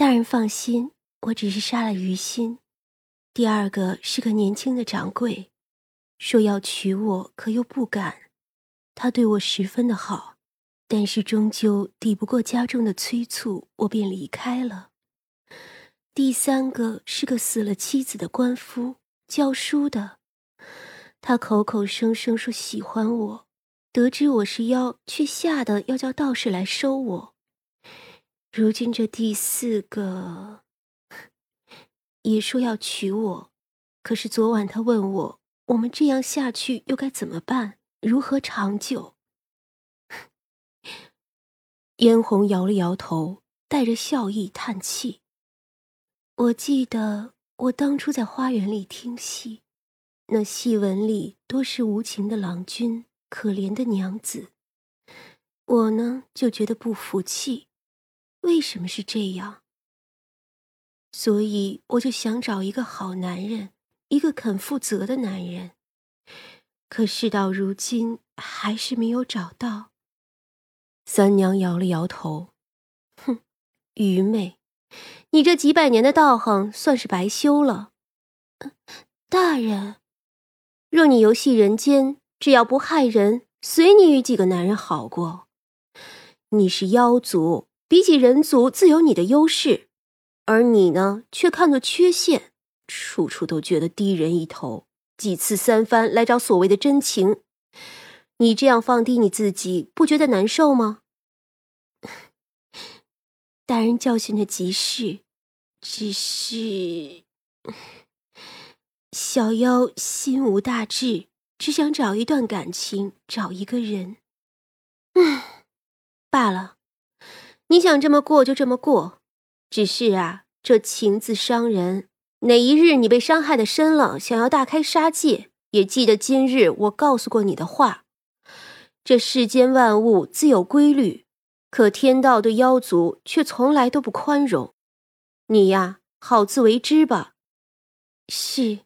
大人放心，我只是杀了于心。第二个是个年轻的掌柜，说要娶我，可又不敢。他对我十分的好，但是终究抵不过家中的催促，我便离开了。第三个是个死了妻子的官夫，教书的。他口口声声说喜欢我，得知我是妖，却吓得要叫道士来收我。如今这第四个也说要娶我，可是昨晚他问我，我们这样下去又该怎么办？如何长久？嫣红摇了摇头，带着笑意叹气。我记得我当初在花园里听戏，那戏文里多是无情的郎君，可怜的娘子。我呢就觉得不服气，为什么是这样？所以我就想找一个好男人，一个肯负责的男人。可事到如今，还是没有找到。三娘摇了摇头，哼，愚昧。你这几百年的道行算是白修了，大人。若你游戏人间，只要不害人，随你与几个男人好过。你是妖族，比起人族自有你的优势，而你呢，却看作缺陷，处处都觉得低人一头，几次三番来找所谓的真情。你这样放低你自己，不觉得难受吗？大人教训的极是，只是小妖心无大志，只想找一段感情，找一个人。嗯，罢了，你想这么过就这么过。只是啊，这情字伤人，哪一日你被伤害的深了，想要大开杀戒，也记得今日我告诉过你的话。这世间万物自有规律。可天道对妖族却从来都不宽容，你呀，好自为之吧。是，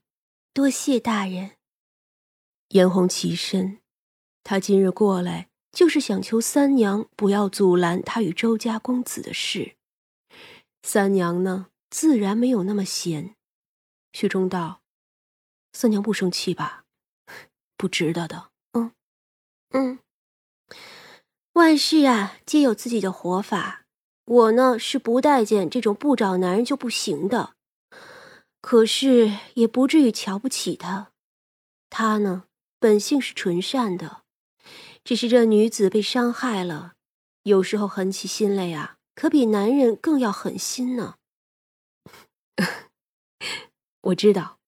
多谢大人。颜红起身，他今日过来就是想求三娘不要阻拦他与周家公子的事。三娘呢，自然没有那么闲。薛忠道：“三娘不生气吧？不值得的。”嗯，嗯。万事啊，皆有自己的活法。我呢是不待见这种不找男人就不行的，可是也不至于瞧不起他。他呢本性是纯善的，只是这女子被伤害了，有时候狠起心来呀，可比男人更要狠心呢。我知道，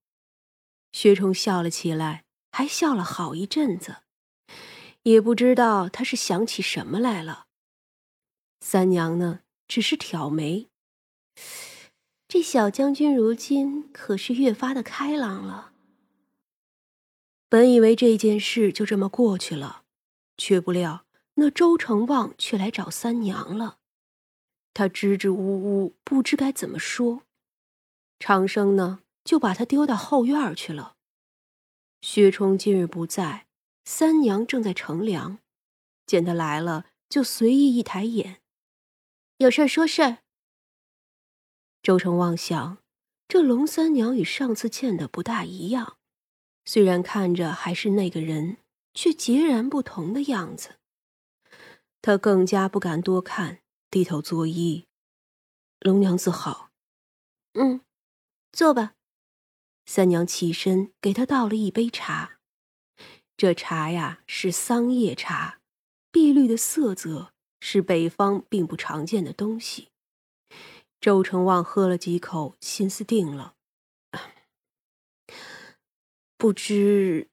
薛冲笑了起来，还笑了好一阵子。也不知道他是想起什么来了。三娘呢，只是挑眉。这小将军如今可是越发的开朗了。本以为这件事就这么过去了，却不料那周成旺却来找三娘了。他支支吾吾，不知该怎么说。长生呢，就把他丢到后院去了。薛冲今日不在。三娘正在乘凉，见他来了，就随意一抬眼，有事说事儿。周成旺想，这龙三娘与上次见的不大一样，虽然看着还是那个人，却截然不同的样子。他更加不敢多看，低头作揖：“龙娘子好。”“嗯，坐吧。”三娘起身给他倒了一杯茶。这茶呀是桑叶茶，碧绿的色泽是北方并不常见的东西。周成旺喝了几口，心思定了。不知，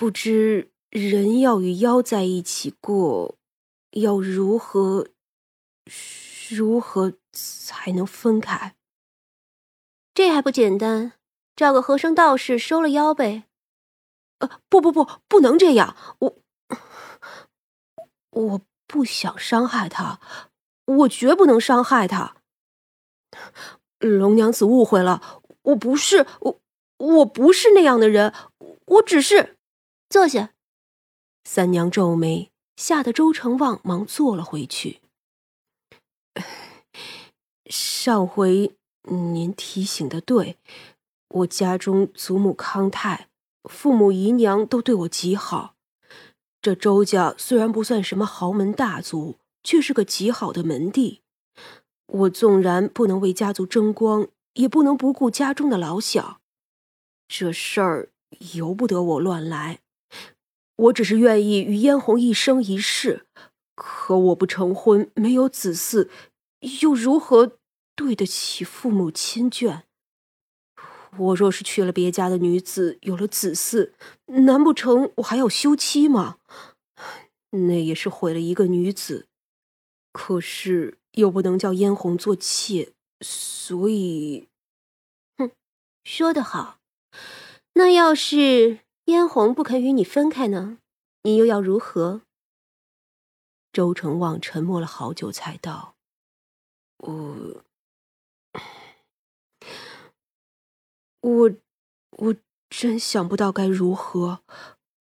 不知人要与妖在一起过，要如何，如何才能分开？这还不简单，找个和尚道士收了妖呗。呃，不不不，不能这样！我我不想伤害他，我绝不能伤害他。龙娘子误会了，我不是我，我不是那样的人，我只是坐下。三娘皱眉，吓得周成旺忙坐了回去。上回您提醒的对，我家中祖母康泰，父母姨娘都对我极好。这周家虽然不算什么豪门大族，却是个极好的门第。我纵然不能为家族争光，也不能不顾家中的老小。这事儿由不得我乱来。我只是愿意与嫣红一生一世，可我不成婚，没有子嗣，又如何对得起父母亲眷？我若是娶了别家的女子，有了子嗣，难不成我还要休妻吗？那也是毁了一个女子。可是又不能叫嫣红做妾，所以，哼，说得好。那要是……嫣红不肯与你分开呢，你又要如何？周成旺沉默了好久，才道：“我，我，我真想不到该如何。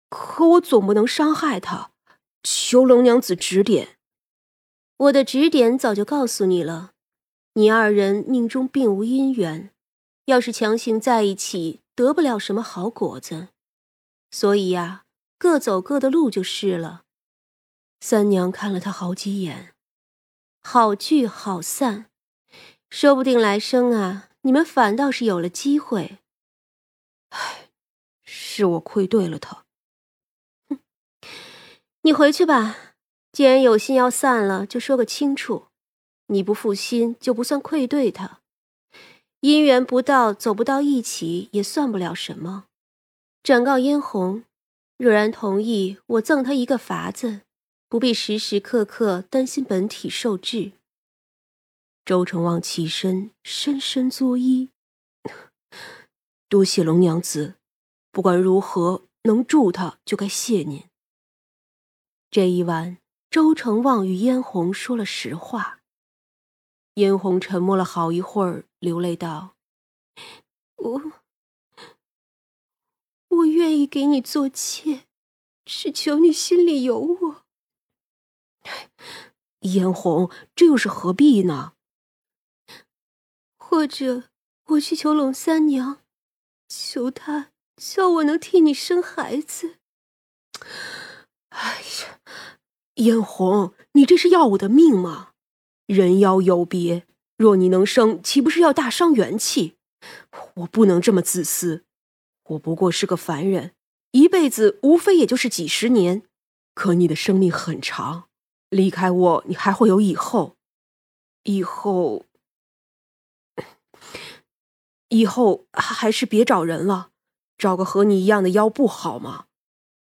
可我总不能伤害他，求龙娘子指点。我的指点早就告诉你了，你二人命中并无姻缘，要是强行在一起，得不了什么好果子。”所以呀，各走各的路就是了。三娘看了他好几眼，好聚好散，说不定来生啊，你们反倒是有了机会。唉，是我愧对了他。哼，你回去吧，既然有心要散了，就说个清楚。你不负心，就不算愧对他。姻缘不到，走不到一起，也算不了什么。转告嫣红，若然同意，我赠她一个法子，不必时时刻刻担心本体受制。周成旺起身，深深作揖：“多谢龙娘子，不管如何，能助他就该谢您。”这一晚，周成旺与嫣红说了实话。嫣红沉默了好一会儿，流泪道：“我……”我愿意给你做妾，只求你心里有我。嫣红，这又是何必呢？或者我去求龙三娘，求她叫我能替你生孩子。哎呀，嫣红，你这是要我的命吗？人妖有别，若你能生，岂不是要大伤元气？我不能这么自私。我不过是个凡人，一辈子无非也就是几十年，可你的生命很长，离开我，你还会有以后，以后，以后还是别找人了，找个和你一样的妖不好吗？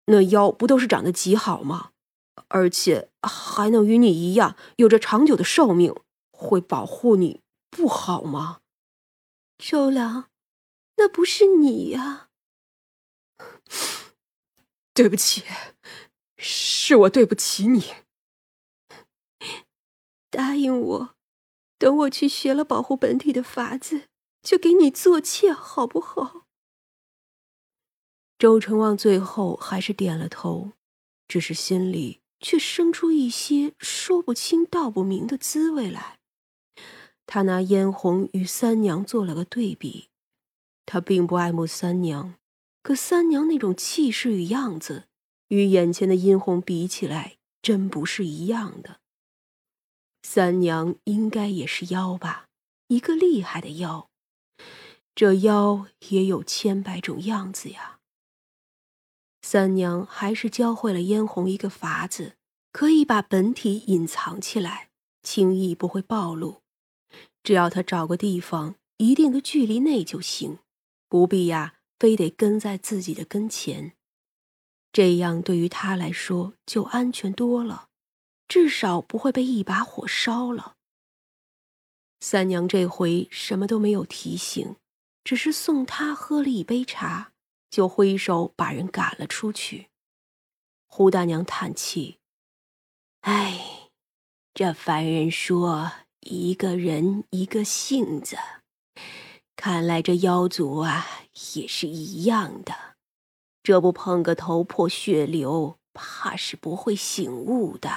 那妖不都是长得极好吗？而且还能与你一样有着长久的寿命，会保护你，不好吗？周良。那不是你呀！对不起，是我对不起你。答应我，等我去学了保护本体的法子，就给你做妾，好不好？周成旺最后还是点了头，只是心里却生出一些说不清道不明的滋味来。他拿嫣红与三娘做了个对比。他并不爱慕三娘，可三娘那种气势与样子，与眼前的殷红比起来，真不是一样的。三娘应该也是妖吧，一个厉害的妖。这妖也有千百种样子呀。三娘还是教会了嫣红一个法子，可以把本体隐藏起来，轻易不会暴露。只要他找个地方，一定的距离内就行。不必呀，非得跟在自己的跟前，这样对于他来说就安全多了，至少不会被一把火烧了。三娘这回什么都没有提醒，只是送他喝了一杯茶，就挥手把人赶了出去。胡大娘叹气：“哎，这凡人说一个人一个性子。”看来这妖族啊也是一样的，这不碰个头破血流，怕是不会醒悟的。